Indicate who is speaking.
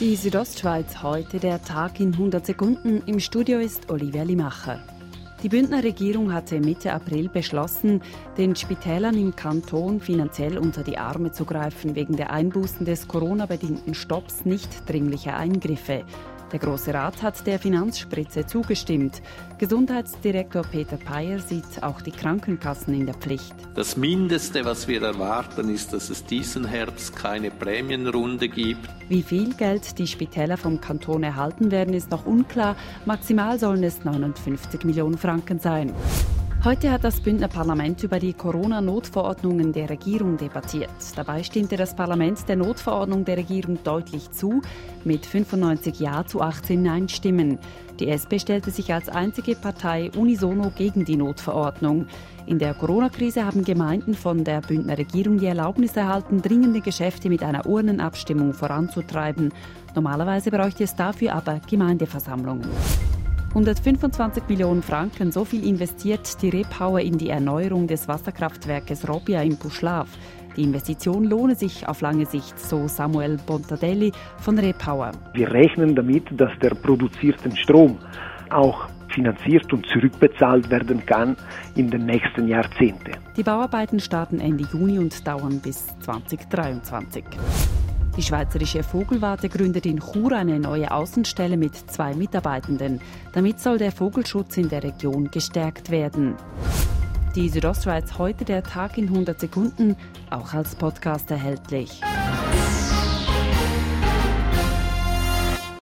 Speaker 1: Die Südostschweiz heute der Tag in 100 Sekunden. Im Studio ist Olivia Limacher. Die Bündner Regierung hatte Mitte April beschlossen, den Spitälern im Kanton finanziell unter die Arme zu greifen wegen der Einbußen des Corona-bedingten Stopps nicht dringlicher Eingriffe. Der Große Rat hat der Finanzspritze zugestimmt. Gesundheitsdirektor Peter Peyer sieht auch die Krankenkassen in der Pflicht.
Speaker 2: Das Mindeste, was wir erwarten, ist, dass es diesen Herbst keine Prämienrunde gibt.
Speaker 1: Wie viel Geld die Spitäler vom Kanton erhalten werden, ist noch unklar. Maximal sollen es 59 Millionen Franken sein. Heute hat das Bündner Parlament über die Corona-Notverordnungen der Regierung debattiert. Dabei stimmte das Parlament der Notverordnung der Regierung deutlich zu, mit 95 Ja zu 18 Nein-Stimmen. Die SP stellte sich als einzige Partei unisono gegen die Notverordnung. In der Corona-Krise haben Gemeinden von der Bündner Regierung die Erlaubnis erhalten, dringende Geschäfte mit einer Urnenabstimmung voranzutreiben. Normalerweise bräuchte es dafür aber Gemeindeversammlungen. 125 Millionen Franken, so viel investiert die Repower in die Erneuerung des Wasserkraftwerkes Robbia in Buschlav. Die Investition lohne sich auf lange Sicht, so Samuel Bontadelli von Repower.
Speaker 3: Wir rechnen damit, dass der produzierten Strom auch finanziert und zurückbezahlt werden kann in den nächsten Jahrzehnten.
Speaker 1: Die Bauarbeiten starten Ende Juni und dauern bis 2023. Die Schweizerische Vogelwarte gründet in Chur eine neue Außenstelle mit zwei Mitarbeitenden. Damit soll der Vogelschutz in der Region gestärkt werden. Die Südostschweiz heute der Tag in 100 Sekunden, auch als Podcast erhältlich.